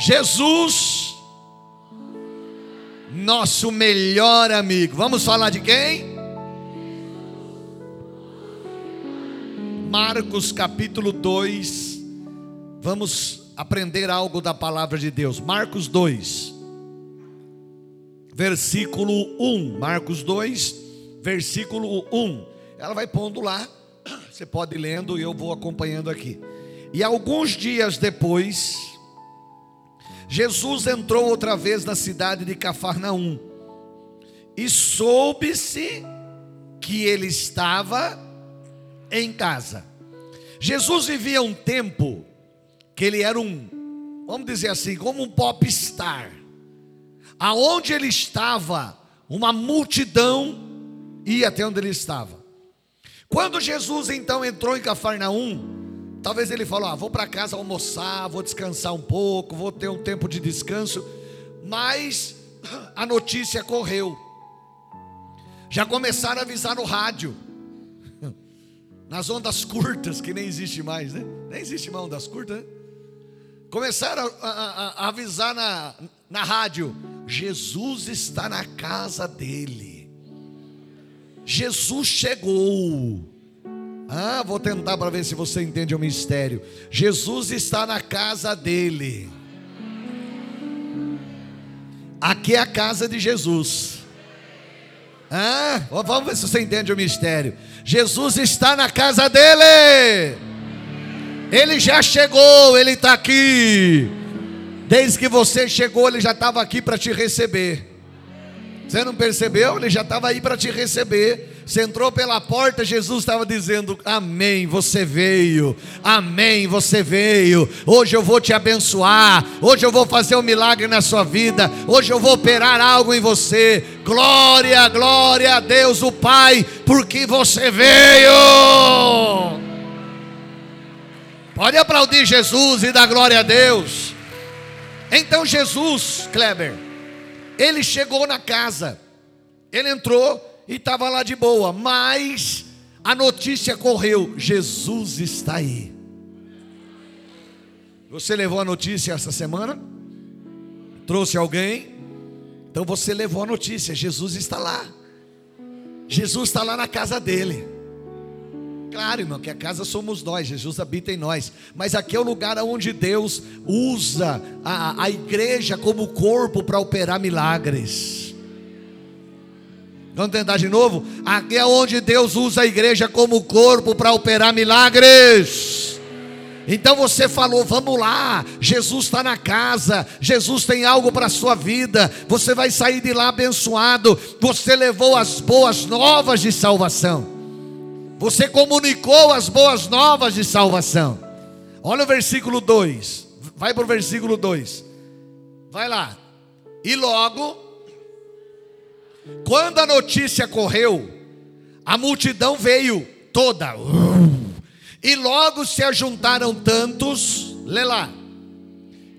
Jesus, nosso melhor amigo. Vamos falar de quem? Marcos capítulo 2. Vamos aprender algo da palavra de Deus. Marcos 2, versículo 1. Marcos 2, versículo 1. Ela vai pondo lá. Você pode ir lendo e eu vou acompanhando aqui. E alguns dias depois, Jesus entrou outra vez na cidade de Cafarnaum. E soube-se que ele estava em casa. Jesus vivia um tempo que ele era um, vamos dizer assim, como um popstar. Aonde ele estava, uma multidão ia até onde ele estava. Quando Jesus então entrou em Cafarnaum, talvez ele falou: ah, vou para casa almoçar, vou descansar um pouco, vou ter um tempo de descanso. Mas a notícia correu. Já começaram a avisar no rádio, nas ondas curtas, que nem existe mais, né? Nem existe mais ondas curtas, né? Começaram a, a, a avisar na, na rádio: Jesus está na casa dele. Jesus chegou. Ah, vou tentar para ver se você entende o mistério. Jesus está na casa dele. Aqui é a casa de Jesus. Ah, vamos ver se você entende o mistério. Jesus está na casa dele. Ele já chegou, ele está aqui. Desde que você chegou, ele já estava aqui para te receber. Você não percebeu? Ele já estava aí para te receber. Você entrou pela porta, Jesus estava dizendo: Amém, você veio. Amém, você veio. Hoje eu vou te abençoar. Hoje eu vou fazer um milagre na sua vida. Hoje eu vou operar algo em você. Glória, glória a Deus, o Pai, porque você veio. Pode aplaudir Jesus e dar glória a Deus. Então Jesus, Kleber ele chegou na casa, ele entrou e estava lá de boa, mas a notícia correu: Jesus está aí. Você levou a notícia essa semana? Trouxe alguém? Então você levou a notícia: Jesus está lá. Jesus está lá na casa dele. Claro, irmão, que a casa somos nós, Jesus habita em nós. Mas aqui é o lugar onde Deus usa a, a igreja como corpo para operar milagres. Vamos tentar de novo? Aqui é onde Deus usa a igreja como corpo para operar milagres. Então você falou, vamos lá, Jesus está na casa, Jesus tem algo para a sua vida, você vai sair de lá abençoado, você levou as boas novas de salvação. Você comunicou as boas novas de salvação. Olha o versículo 2. Vai para o versículo 2. Vai lá. E logo, quando a notícia correu, a multidão veio toda. E logo se ajuntaram tantos, lê lá,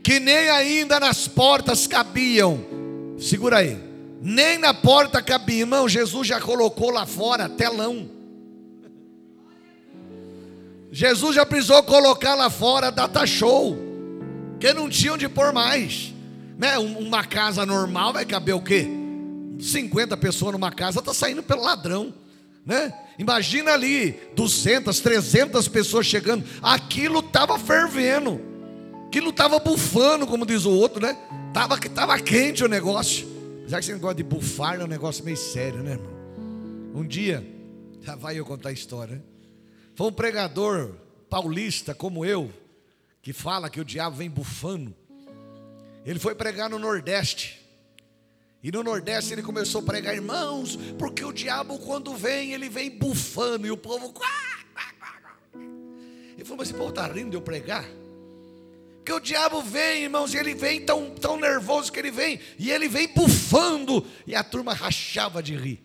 que nem ainda nas portas cabiam. Segura aí. Nem na porta cabia, irmão. Jesus já colocou lá fora telão. Jesus já precisou colocar lá fora data show, que não tinha onde pôr mais. Né? Uma casa normal vai caber o quê? 50 pessoas numa casa, está saindo pelo ladrão. Né? Imagina ali 200, 300 pessoas chegando, aquilo estava fervendo, aquilo estava bufando, como diz o outro, né? Tava, tava quente o negócio. Já que você gosta de bufar, é um negócio meio sério, né, irmão? Um dia, já vai eu contar a história. Né? Foi um pregador paulista como eu, que fala que o diabo vem bufando. Ele foi pregar no Nordeste. E no Nordeste ele começou a pregar, irmãos, porque o diabo quando vem, ele vem bufando. E o povo. Ele falou, mas esse povo está rindo de eu pregar? Porque o diabo vem, irmãos, e ele vem tão, tão nervoso que ele vem, e ele vem bufando, e a turma rachava de rir.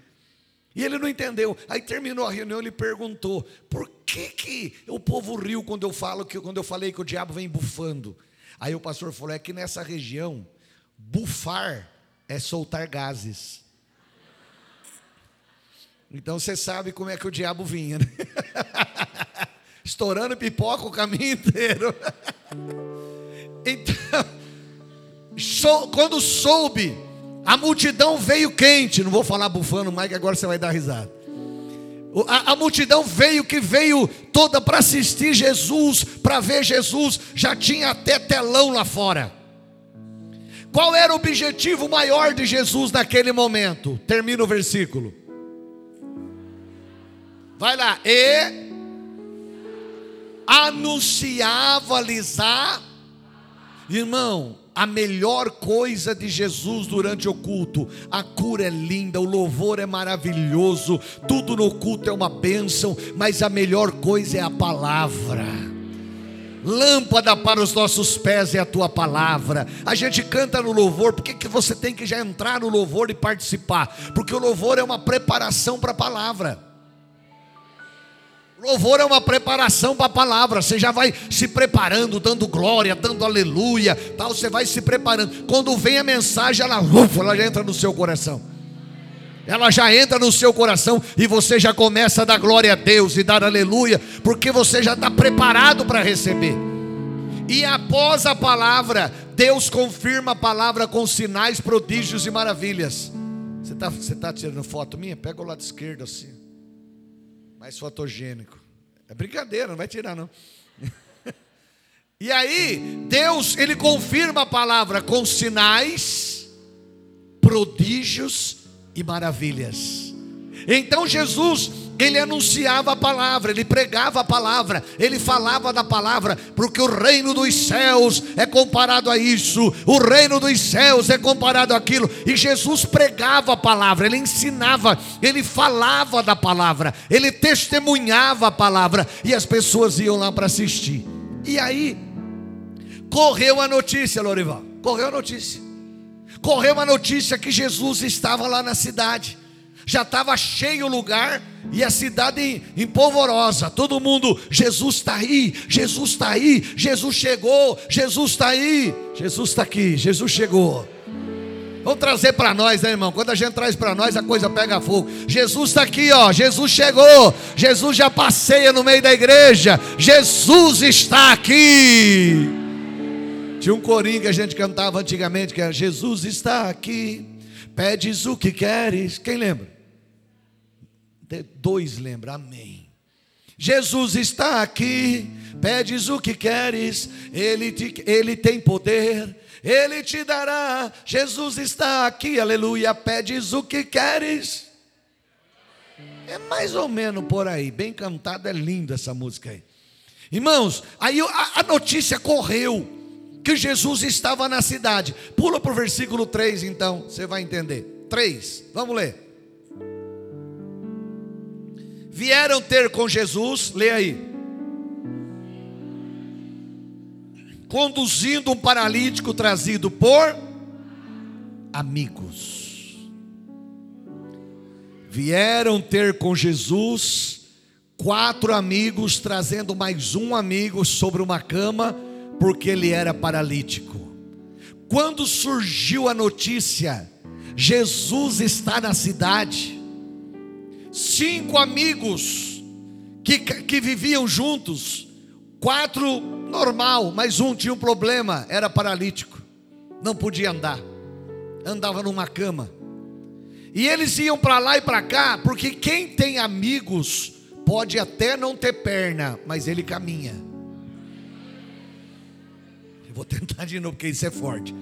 E ele não entendeu. Aí terminou a reunião, ele perguntou: "Por que que o povo riu quando eu falo que quando eu falei que o diabo vem bufando?" Aí o pastor falou: "É que nessa região bufar é soltar gases." Então você sabe como é que o diabo vinha, né? Estourando pipoca o caminho inteiro. Então, quando soube, a multidão veio quente. Não vou falar bufando mais, que agora você vai dar risada. A, a multidão veio que veio toda para assistir Jesus, para ver Jesus. Já tinha até telão lá fora. Qual era o objetivo maior de Jesus naquele momento? Termina o versículo. Vai lá. E anunciava-lhes a. Irmão, a melhor coisa de Jesus durante o culto. A cura é linda, o louvor é maravilhoso, tudo no culto é uma bênção, mas a melhor coisa é a palavra. Lâmpada para os nossos pés é a tua palavra. A gente canta no louvor, por que, você tem que já entrar no louvor e participar? Porque o louvor é uma preparação para a palavra. Louvor é uma preparação para a palavra. Você já vai se preparando, dando glória, dando aleluia, tal. Você vai se preparando. Quando vem a mensagem, ela, ela já entra no seu coração. Ela já entra no seu coração e você já começa a dar glória a Deus e dar aleluia, porque você já está preparado para receber. E após a palavra, Deus confirma a palavra com sinais, prodígios e maravilhas. Você está você tá tirando foto minha? Pega o lado esquerdo assim mais fotogênico. É brincadeira, não vai tirar não. e aí, Deus, ele confirma a palavra com sinais, prodígios e maravilhas. Então Jesus ele anunciava a palavra, ele pregava a palavra, ele falava da palavra, porque o reino dos céus é comparado a isso, o reino dos céus é comparado àquilo, e Jesus pregava a palavra, ele ensinava, ele falava da palavra, ele testemunhava a palavra, e as pessoas iam lá para assistir. E aí, correu a notícia, Lorival, correu a notícia, correu a notícia que Jesus estava lá na cidade já estava cheio o lugar e a cidade empolvorosa. Todo mundo, Jesus está aí, Jesus está aí, Jesus chegou, Jesus está aí, Jesus está aqui, Jesus chegou. Vamos trazer para nós, né, irmão? Quando a gente traz para nós, a coisa pega fogo. Jesus está aqui, ó. Jesus chegou. Jesus já passeia no meio da igreja. Jesus está aqui. Tinha um corinho que a gente cantava antigamente que era Jesus está aqui. Pedes o que queres. Quem lembra? Dois lembra, amém. Jesus está aqui, pedes o que queres, ele, te, ele tem poder, ele te dará. Jesus está aqui, aleluia, pedes o que queres. É mais ou menos por aí, bem cantado, é linda essa música aí. Irmãos, aí a, a notícia correu que Jesus estava na cidade. Pula para o versículo 3 então, você vai entender. 3, vamos ler vieram ter com Jesus, lê aí. Conduzindo um paralítico trazido por amigos. Vieram ter com Jesus quatro amigos trazendo mais um amigo sobre uma cama, porque ele era paralítico. Quando surgiu a notícia, Jesus está na cidade, cinco amigos que, que viviam juntos, quatro normal, mas um tinha um problema, era paralítico, não podia andar, andava numa cama. E eles iam para lá e para cá, porque quem tem amigos pode até não ter perna, mas ele caminha. Vou tentar de novo, porque isso é forte.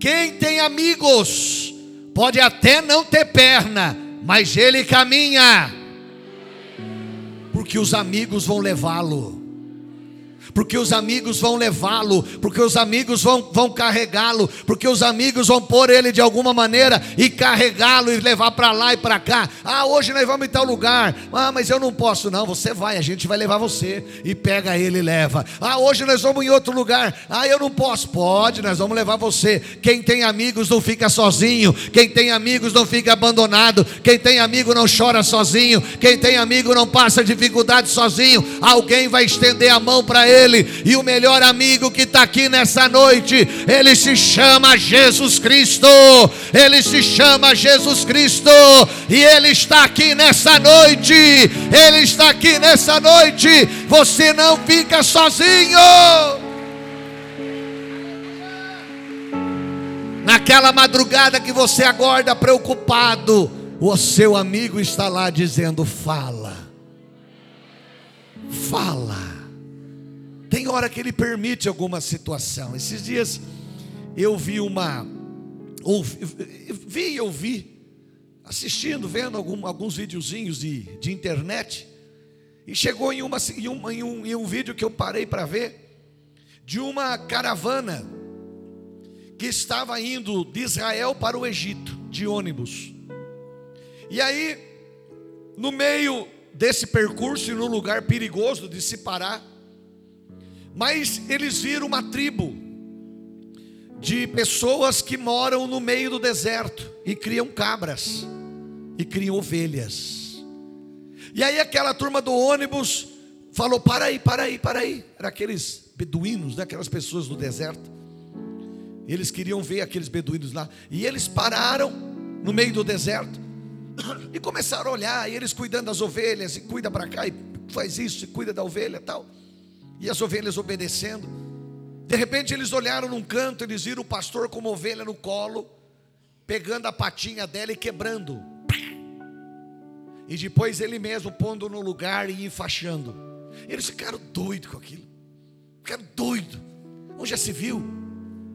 Quem tem amigos pode até não ter perna, mas ele caminha, porque os amigos vão levá-lo porque os amigos vão levá-lo, porque os amigos vão, vão carregá-lo, porque os amigos vão pôr ele de alguma maneira e carregá-lo e levar para lá e para cá. Ah, hoje nós vamos em tal lugar. Ah, mas eu não posso, não. Você vai, a gente vai levar você e pega ele e leva. Ah, hoje nós vamos em outro lugar. Ah, eu não posso. Pode, nós vamos levar você. Quem tem amigos não fica sozinho. Quem tem amigos não fica abandonado. Quem tem amigo não chora sozinho. Quem tem amigo não passa dificuldade sozinho. Alguém vai estender a mão para ele ele. E o melhor amigo que está aqui nessa noite, ele se chama Jesus Cristo. Ele se chama Jesus Cristo. E ele está aqui nessa noite. Ele está aqui nessa noite. Você não fica sozinho. Naquela madrugada que você acorda preocupado, o seu amigo está lá dizendo: Fala, fala. Tem hora que ele permite alguma situação. Esses dias eu vi uma, ouvi, vi e ouvi, assistindo, vendo algum, alguns videozinhos de, de internet, e chegou em, uma, em, em, um, em um vídeo que eu parei para ver, de uma caravana que estava indo de Israel para o Egito, de ônibus. E aí, no meio desse percurso e no lugar perigoso de se parar, mas eles viram uma tribo de pessoas que moram no meio do deserto e criam cabras e criam ovelhas. E aí aquela turma do ônibus falou: "Para aí, para aí, para aí". Era aqueles beduínos, né? aquelas pessoas do deserto. Eles queriam ver aqueles beduínos lá. E eles pararam no meio do deserto e começaram a olhar, e eles cuidando das ovelhas, e cuida para cá, e faz isso, e cuida da ovelha tal. E as ovelhas obedecendo. De repente eles olharam num canto, eles viram o pastor com uma ovelha no colo, pegando a patinha dela e quebrando. E depois ele mesmo pondo no lugar e enfaixando. Eles ficaram doidos com aquilo. Ficaram doidos. Onde já se viu?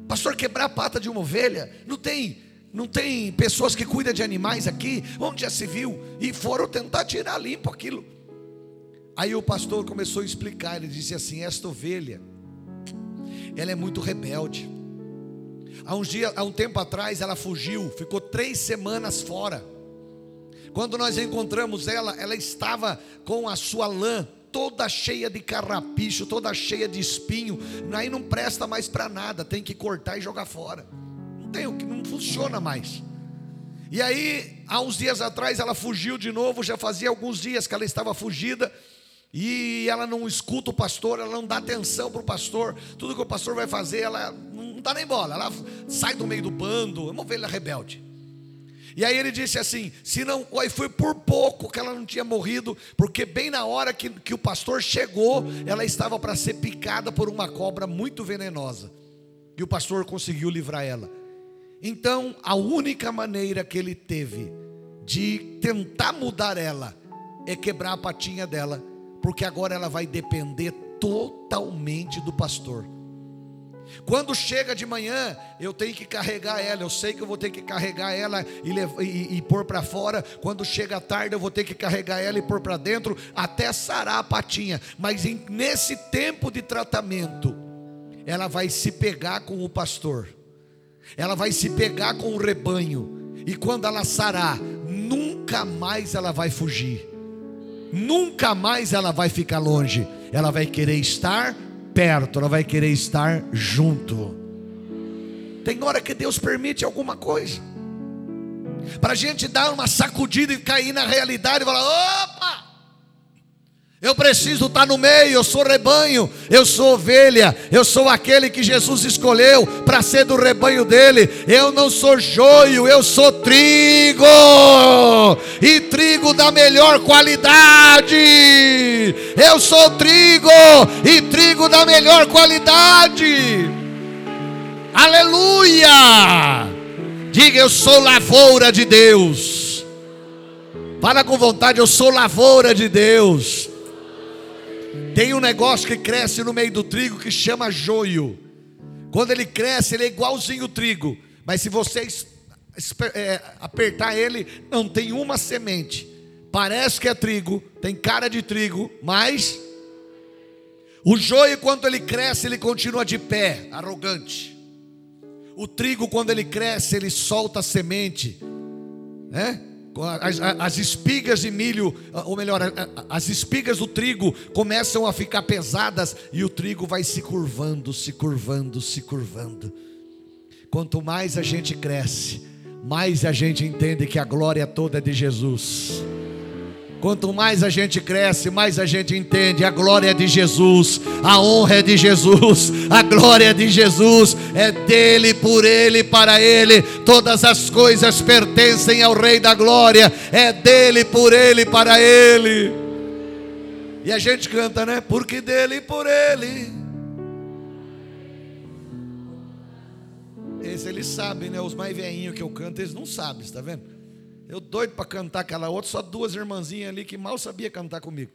Pastor quebrar a pata de uma ovelha? Não tem, não tem pessoas que cuidam de animais aqui? Onde já se viu? E foram tentar tirar limpo aquilo. Aí o pastor começou a explicar, ele disse assim: esta ovelha, ela é muito rebelde. Há um dia, há um tempo atrás, ela fugiu, ficou três semanas fora. Quando nós encontramos ela, ela estava com a sua lã toda cheia de carrapicho, toda cheia de espinho. Aí não presta mais para nada, tem que cortar e jogar fora. Não tem o que não funciona mais. E aí, há uns dias atrás, ela fugiu de novo. Já fazia alguns dias que ela estava fugida. E ela não escuta o pastor, ela não dá atenção para o pastor. Tudo que o pastor vai fazer, ela não dá nem bola. Ela sai do meio do bando, é uma ovelha rebelde. E aí ele disse assim: se não, aí foi por pouco que ela não tinha morrido, porque bem na hora que, que o pastor chegou, ela estava para ser picada por uma cobra muito venenosa. E o pastor conseguiu livrar ela. Então, a única maneira que ele teve de tentar mudar ela é quebrar a patinha dela porque agora ela vai depender totalmente do pastor. Quando chega de manhã, eu tenho que carregar ela. Eu sei que eu vou ter que carregar ela e, e, e pôr para fora. Quando chega a tarde, eu vou ter que carregar ela e pôr para dentro até sarar a patinha. Mas em, nesse tempo de tratamento, ela vai se pegar com o pastor. Ela vai se pegar com o rebanho. E quando ela sarar, nunca mais ela vai fugir nunca mais ela vai ficar longe, ela vai querer estar perto, ela vai querer estar junto. Tem hora que Deus permite alguma coisa, para a gente dar uma sacudida e cair na realidade e falar: opa! Eu preciso estar no meio, eu sou rebanho, eu sou ovelha, eu sou aquele que Jesus escolheu para ser do rebanho dele. Eu não sou joio, eu sou trigo, e trigo da melhor qualidade. Eu sou trigo, e trigo da melhor qualidade. Aleluia! Diga, eu sou lavoura de Deus. Fala com vontade, eu sou lavoura de Deus. Tem um negócio que cresce no meio do trigo que chama joio. Quando ele cresce, ele é igualzinho o trigo. Mas se você é, apertar ele, não tem uma semente. Parece que é trigo, tem cara de trigo, mas o joio, quando ele cresce, ele continua de pé, arrogante. O trigo, quando ele cresce, ele solta a semente, né? As, as, espigas de milho, ou melhor, as espigas do trigo começam a ficar pesadas e o trigo vai se curvando, se curvando, se curvando. Quanto mais a gente cresce, mais a gente entende que a glória toda é de Jesus. Quanto mais a gente cresce, mais a gente entende. A glória é de Jesus, a honra é de Jesus, a glória é de Jesus, é dele, por ele, para ele. Todas as coisas pertencem ao Rei da Glória, é dele, por ele, para ele. E a gente canta, né? Porque dele e por ele. Mas eles sabem, né? Os mais velhinhos que eu canto, eles não sabem, está vendo? Eu doido para cantar aquela outra, só duas irmãzinhas ali que mal sabia cantar comigo.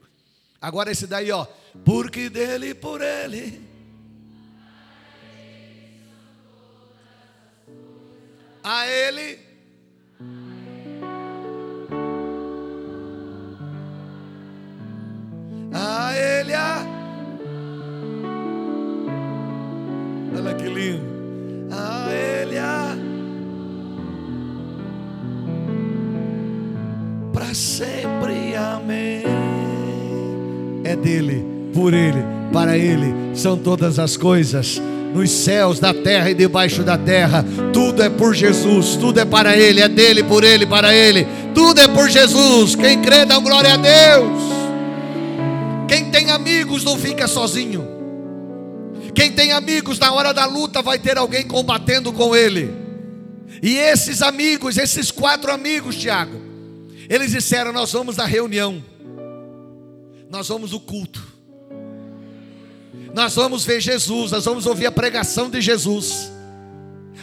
Agora esse daí, ó. Porque dele e por ele. A ele. A ele a. Olha que lindo. Dele, por ele, para ele são todas as coisas nos céus, da terra e debaixo da terra. Tudo é por Jesus, tudo é para Ele, é dele, por Ele, para Ele. Tudo é por Jesus. Quem crê, dá glória a Deus. Quem tem amigos não fica sozinho. Quem tem amigos na hora da luta vai ter alguém combatendo com ele. E esses amigos, esses quatro amigos, Tiago, eles disseram: Nós vamos na reunião, nós vamos no culto nós vamos ver Jesus, nós vamos ouvir a pregação de Jesus.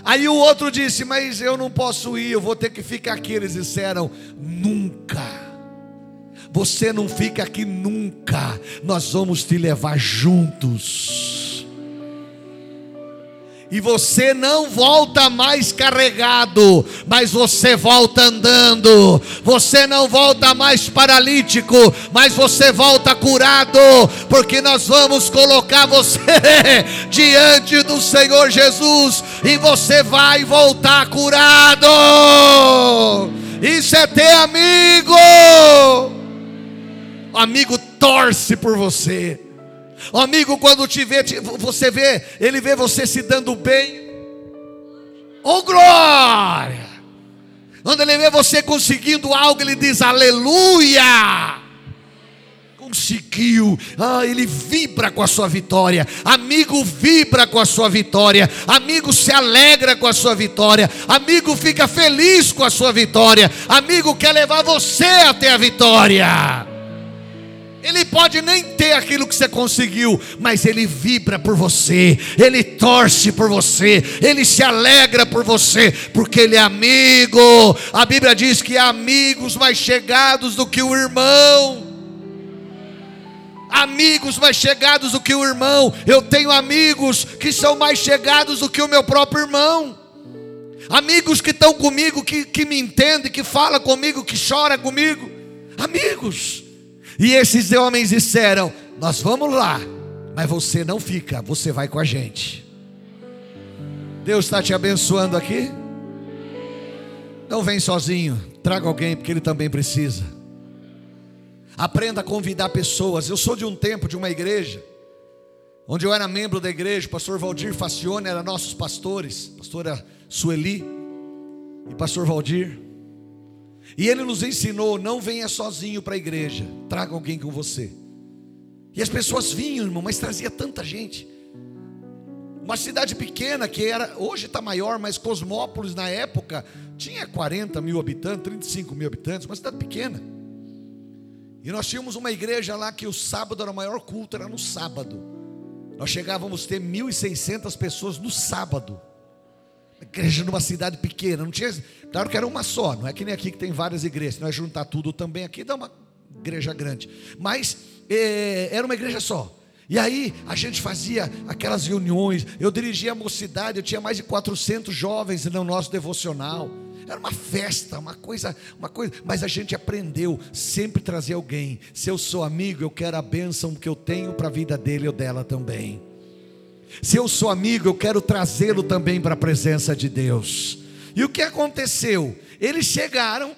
Aí o outro disse: Mas eu não posso ir, eu vou ter que ficar aqui. Eles disseram: Nunca, você não fica aqui nunca, nós vamos te levar juntos e você não volta mais carregado, mas você volta andando. Você não volta mais paralítico, mas você volta curado, porque nós vamos colocar você diante do Senhor Jesus e você vai voltar curado. Isso é ter amigo. O amigo torce por você. O amigo, quando te vê, você vê, ele vê você se dando bem. Oh glória! Quando ele vê você conseguindo algo, ele diz aleluia! Conseguiu, ah, ele vibra com a sua vitória. Amigo vibra com a sua vitória. Amigo se alegra com a sua vitória. Amigo fica feliz com a sua vitória. Amigo quer levar você até a vitória. Ele pode nem ter aquilo que você conseguiu, mas ele vibra por você, ele torce por você, ele se alegra por você, porque ele é amigo. A Bíblia diz que há amigos mais chegados do que o irmão. Amigos mais chegados do que o irmão. Eu tenho amigos que são mais chegados do que o meu próprio irmão. Amigos que estão comigo, que, que me entendem, que falam comigo, que choram comigo. Amigos. E esses homens disseram: Nós vamos lá, mas você não fica, você vai com a gente. Deus está te abençoando aqui? Não vem sozinho, traga alguém, porque ele também precisa. Aprenda a convidar pessoas. Eu sou de um tempo, de uma igreja, onde eu era membro da igreja, o pastor Valdir Facione era nossos pastores, pastora Sueli e pastor Valdir. E ele nos ensinou: não venha sozinho para a igreja, traga alguém com você. E as pessoas vinham, irmão, mas trazia tanta gente. Uma cidade pequena que era, hoje está maior, mas Cosmópolis na época tinha 40 mil habitantes, 35 mil habitantes, uma cidade pequena. E nós tínhamos uma igreja lá que o sábado era o maior culto, era no sábado. Nós chegávamos a ter 1.600 pessoas no sábado igreja numa cidade pequena, não tinha, claro que era uma só, não é que nem aqui que tem várias igrejas, nós juntar tudo também aqui dá uma igreja grande, mas é, era uma igreja só. E aí a gente fazia aquelas reuniões, eu dirigia a mocidade, eu tinha mais de 400 jovens no nosso devocional. Era uma festa, uma coisa, uma coisa, mas a gente aprendeu sempre trazer alguém. Se eu sou amigo, eu quero a bênção que eu tenho para a vida dele ou dela também. Se eu sou amigo, eu quero trazê-lo também para a presença de Deus. E o que aconteceu? Eles chegaram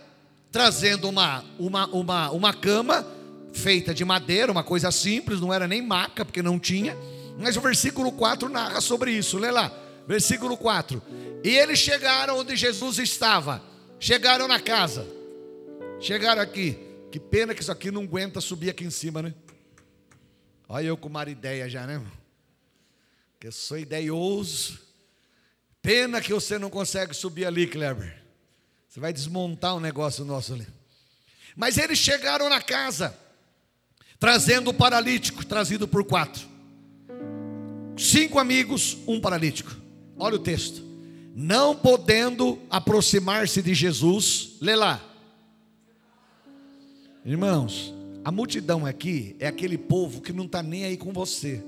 trazendo uma, uma, uma, uma cama feita de madeira, uma coisa simples, não era nem maca, porque não tinha. Mas o versículo 4 narra sobre isso. Lê lá, versículo 4. E eles chegaram onde Jesus estava. Chegaram na casa. Chegaram aqui. Que pena que isso aqui não aguenta subir aqui em cima, né? Olha eu com uma ideia já, né? Que eu sou ideioso. Pena que você não consegue subir ali, Kleber. Você vai desmontar um negócio nosso ali. Mas eles chegaram na casa, trazendo o paralítico, trazido por quatro. Cinco amigos, um paralítico. Olha o texto. não podendo aproximar-se de Jesus, lê lá. Irmãos, a multidão aqui é aquele povo que não está nem aí com você.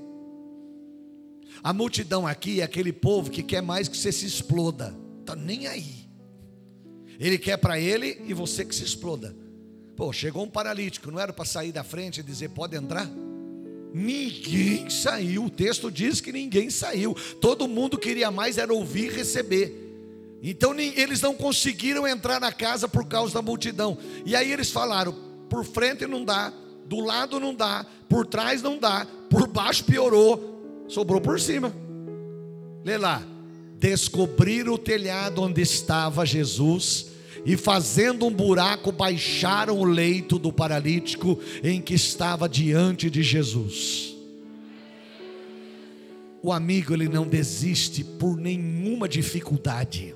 A multidão aqui é aquele povo que quer mais que você se exploda, está nem aí. Ele quer para ele e você que se exploda. Pô, chegou um paralítico, não era para sair da frente e dizer pode entrar? Ninguém saiu. O texto diz que ninguém saiu. Todo mundo queria mais era ouvir e receber. Então eles não conseguiram entrar na casa por causa da multidão. E aí eles falaram: por frente não dá, do lado não dá, por trás não dá, por baixo piorou, sobrou por cima. Lê lá. Descobriram o telhado onde estava Jesus e fazendo um buraco baixaram o leito do paralítico em que estava diante de Jesus. O amigo ele não desiste por nenhuma dificuldade.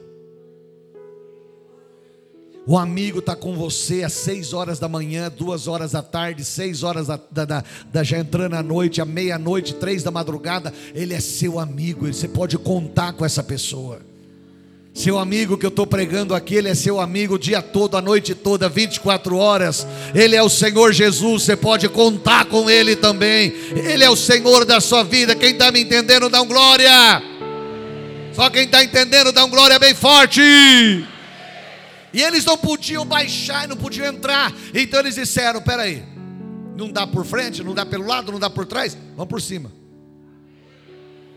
O amigo está com você às seis horas da manhã, duas horas da tarde, seis horas da, da, da já entrando à noite, à meia-noite, três da madrugada. Ele é seu amigo, você pode contar com essa pessoa. Seu amigo que eu estou pregando aqui, ele é seu amigo o dia todo, a noite toda, 24 horas. Ele é o Senhor Jesus, você pode contar com Ele também. Ele é o Senhor da sua vida. Quem está me entendendo, dá um glória. Só quem está entendendo, dá um glória bem forte. E eles não podiam baixar, não podiam entrar. Então eles disseram: peraí, não dá por frente, não dá pelo lado, não dá por trás, vamos por cima.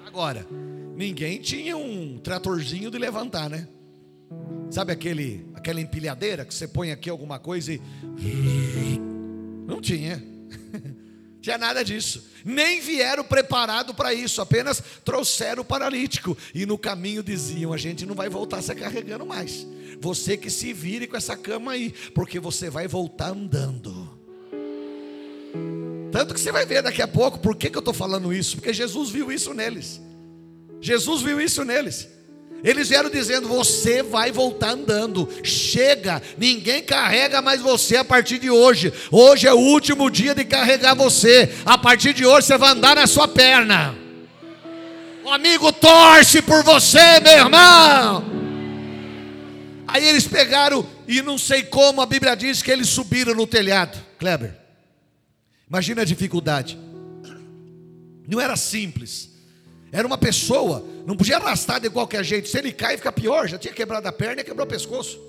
Agora, Ninguém tinha um tratorzinho de levantar, né? Sabe aquele, aquela empilhadeira que você põe aqui alguma coisa e. Não tinha. tinha nada disso. Nem vieram preparado para isso, apenas trouxeram o paralítico. E no caminho diziam: a gente não vai voltar se carregando mais. Você que se vire com essa cama aí, porque você vai voltar andando. Tanto que você vai ver daqui a pouco, por que, que eu estou falando isso? Porque Jesus viu isso neles. Jesus viu isso neles. Eles vieram dizendo: Você vai voltar andando. Chega, ninguém carrega mais você a partir de hoje. Hoje é o último dia de carregar você. A partir de hoje você vai andar na sua perna. O amigo torce por você, meu irmão. Aí eles pegaram, e não sei como, a Bíblia diz que eles subiram no telhado. Kleber, imagina a dificuldade. Não era simples. Era uma pessoa, não podia arrastar de qualquer jeito. Se ele cai, fica pior. Já tinha quebrado a perna e quebrou o pescoço.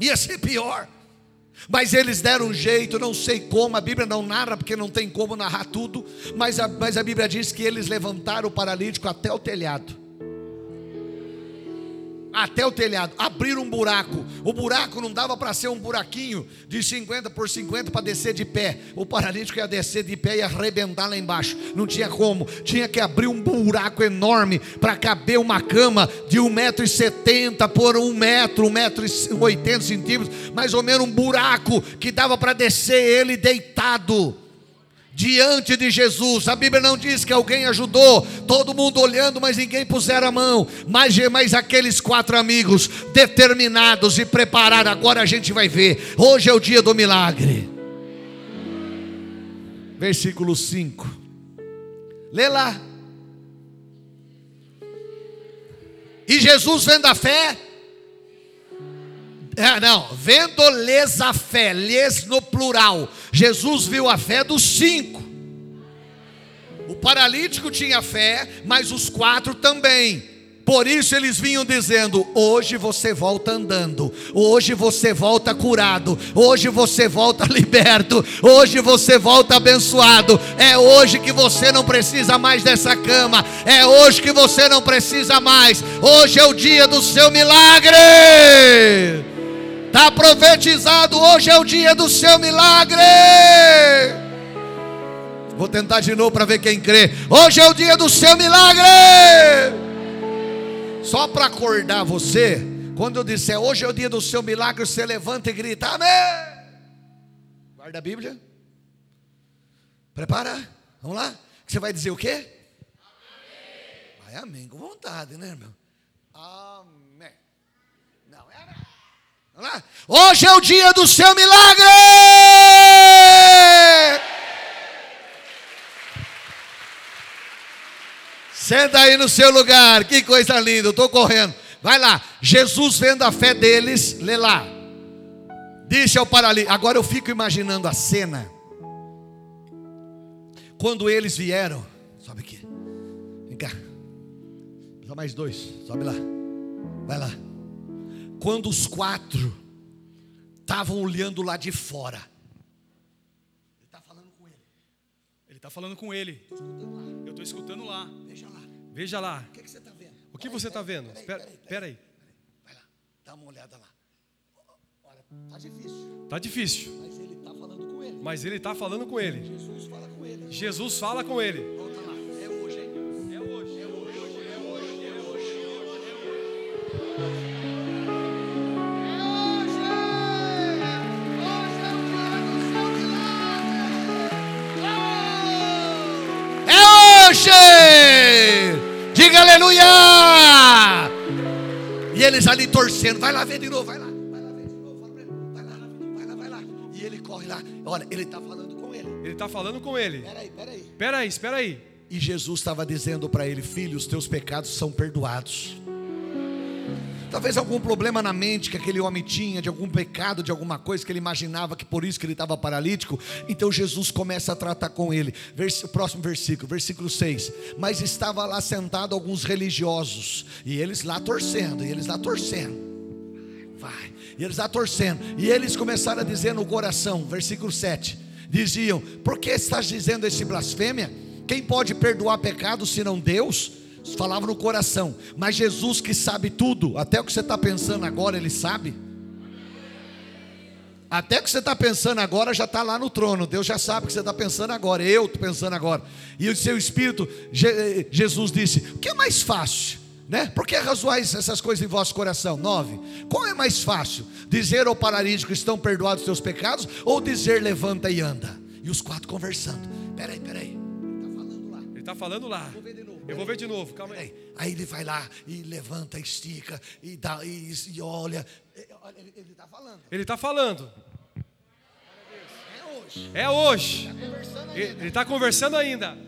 Ia ser pior. Mas eles deram um jeito, não sei como, a Bíblia não narra, porque não tem como narrar tudo. Mas a, mas a Bíblia diz que eles levantaram o paralítico até o telhado até o telhado, abriram um buraco. O buraco não dava para ser um buraquinho de 50 por 50 para descer de pé. O paralítico ia descer de pé e arrebentar lá embaixo. Não tinha como. Tinha que abrir um buraco enorme para caber uma cama de 1,70m por 1 metro, 1,80m centímetros, mais ou menos um buraco que dava para descer ele deitado diante de Jesus. A Bíblia não diz que alguém ajudou, todo mundo olhando, mas ninguém puseram a mão. Mas, mas aqueles quatro amigos determinados e preparados, agora a gente vai ver. Hoje é o dia do milagre. Versículo 5. Lê lá. E Jesus vendo a fé, é, não, vendo-lhes a fé, lhes no plural. Jesus viu a fé dos cinco. O paralítico tinha fé, mas os quatro também. Por isso eles vinham dizendo: hoje você volta andando, hoje você volta curado, hoje você volta liberto, hoje você volta abençoado. É hoje que você não precisa mais dessa cama, é hoje que você não precisa mais. Hoje é o dia do seu milagre. Está profetizado, hoje é o dia do seu milagre. Vou tentar de novo para ver quem crê. Hoje é o dia do seu milagre. Só para acordar você, quando eu disser hoje é o dia do seu milagre, você levanta e grita: Amém. Guarda a Bíblia. Prepara. Vamos lá. Você vai dizer o quê? Amém. Vai amém, com vontade, né, irmão? Amém. Hoje é o dia do seu milagre. Senta aí no seu lugar. Que coisa linda. Eu estou correndo. Vai lá. Jesus vendo a fé deles, lê lá. Disse ao paralítico. Agora eu fico imaginando a cena. Quando eles vieram, sobe aqui. Vem cá. Só mais dois. Sobe lá. Vai lá. Quando os quatro estavam olhando lá de fora. Ele está falando com ele. Ele está falando com ele. Eu estou escutando lá. Veja lá. Veja lá. O que, que você está vendo? O que você está vendo? Espera, aí. Vai lá. Dá uma olhada lá. Olha, tá difícil. Tá difícil. Mas ele está falando com ele. Mas ele está falando com ele. Jesus fala com ele. Jesus fala com ele. Volta lá. É hoje, hein? É hoje. É hoje. É hoje. É hoje. É aleluia! E eles ali torcendo, vai lá ver de novo, vai lá, vai lá ver de novo, vai lá, vai lá, vai lá. E ele corre lá, olha, ele está falando com ele. Ele está falando com ele. Peraí, peraí. Espera aí, espera aí. E Jesus estava dizendo para ele: Filho, os teus pecados são perdoados. Talvez algum problema na mente que aquele homem tinha, de algum pecado, de alguma coisa que ele imaginava que por isso que ele estava paralítico. Então Jesus começa a tratar com ele. Próximo versículo, versículo 6. Mas estava lá sentado alguns religiosos, e eles lá torcendo, e eles lá torcendo. Vai, e eles lá torcendo. E eles começaram a dizer no coração, versículo 7. Diziam: Por que estás dizendo esse blasfêmia? Quem pode perdoar pecados senão Deus? Falava no coração, mas Jesus que sabe tudo, até o que você está pensando agora, Ele sabe. Até o que você está pensando agora já está lá no trono. Deus já sabe o que você está pensando agora. Eu estou pensando agora. E o seu espírito, Je- Jesus disse: O que é mais fácil? Né? Por que razoais essas coisas em vosso coração? Nove. Qual é mais fácil? Dizer ao paralítico: Estão perdoados os teus pecados? Ou dizer: Levanta e anda? E os quatro conversando. Está falando lá. ver de novo. Eu vou ver de novo, calma aí. Aí ele vai lá e levanta, estica e dá e, e olha. É, Ele está falando. Ele está falando. É hoje. É hoje. Conversando Ele está conversando ainda.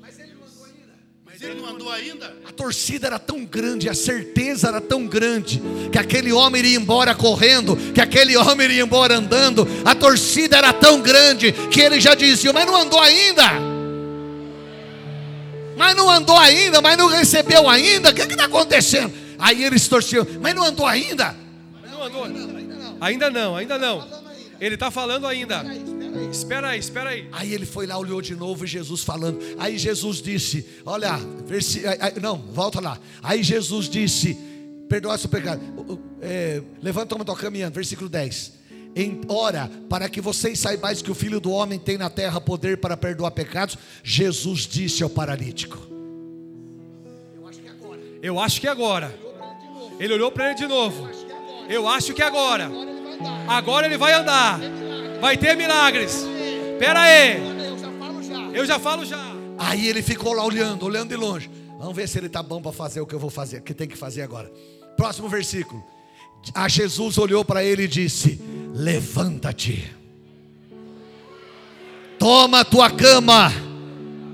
Mas ele não andou ainda. Mas ele não andou ainda? A torcida era tão grande, a certeza era tão grande, que aquele homem iria embora correndo, que aquele homem iria embora andando. A torcida era tão grande que ele já dizia: Mas não andou ainda. Mas não andou ainda, mas não recebeu ainda. O que está acontecendo? Aí eles torciam: Mas não andou ainda. Não andou. Ainda não, ainda não. Ele está falando ainda. Espera aí, espera aí. Aí ele foi lá, olhou de novo, e Jesus falando. Aí Jesus disse: Olha, versi... não, volta lá. Aí Jesus disse: Perdoa seu pecado. É, levanta, toma tua caminhando. Versículo 10. Ora, para que vocês saibais que o Filho do Homem tem na terra poder para perdoar pecados, Jesus disse ao paralítico: Eu acho que agora. Ele olhou para ele de novo. Eu acho que agora. Agora ele vai andar. Vai ter milagres. Espera aí. Eu já falo já. Aí ele ficou lá olhando, olhando de longe. Vamos ver se ele está bom para fazer o que eu vou fazer, o que tem que fazer agora. Próximo versículo. A Jesus olhou para ele e disse: Levanta-te, toma a tua cama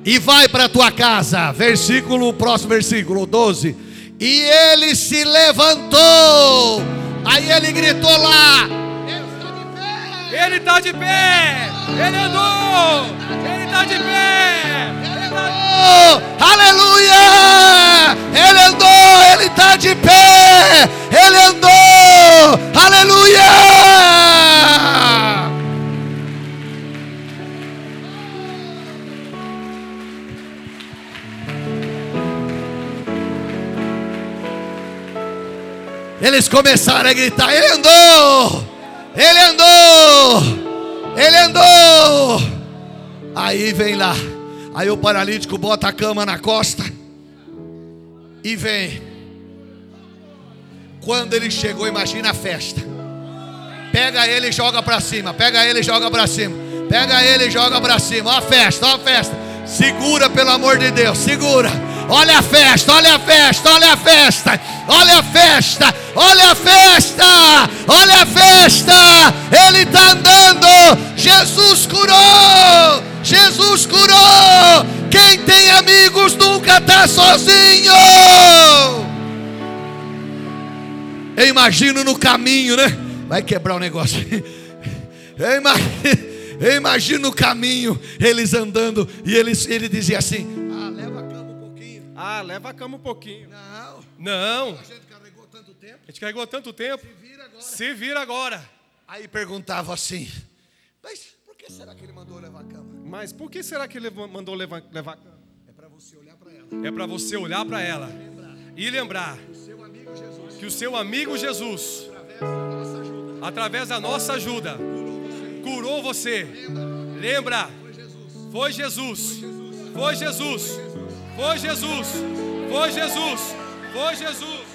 e vai para a tua casa. Versículo, próximo versículo 12. E ele se levantou. Aí ele gritou lá: Ele está de pé. Ele andou. Ele está de pé. Ele. Oh, aleluia! Ele andou, ele está de pé, ele andou, Eles começaram a gritar: Ele andou, ele andou, ele andou. Aí vem lá. Aí o paralítico bota a cama na costa e vem. Quando ele chegou, imagina a festa. Pega ele e joga para cima. Pega ele e joga para cima. Pega ele e joga para cima. Ó a festa, ó a festa. Segura pelo amor de Deus, segura. Olha a festa, olha a festa, olha a festa. Olha a festa, olha a festa. Olha a festa. Ele está andando. Jesus curou. Jesus curou. Quem tem amigos nunca está sozinho. Eu imagino no caminho, né? Vai quebrar o negócio. Eu imagino, eu imagino no caminho eles andando e eles, ele dizia assim: Ah, leva a cama um pouquinho. Não, Não. a gente carregou tanto tempo. A gente carregou tanto tempo. Vira agora. Se vira agora. Aí perguntava assim: Mas por que será que ele mandou levar a cama? Mas por que será que ele mandou levar, levar a cama? É para você olhar para ela. É para você olhar para ela e lembrar Jesus, que o seu amigo Jesus, através da nossa ajuda, através da nossa ajuda, curou você. Lembra? Foi Jesus. Foi Jesus. Foi Jesus. Foi Jesus. Foi Jesus.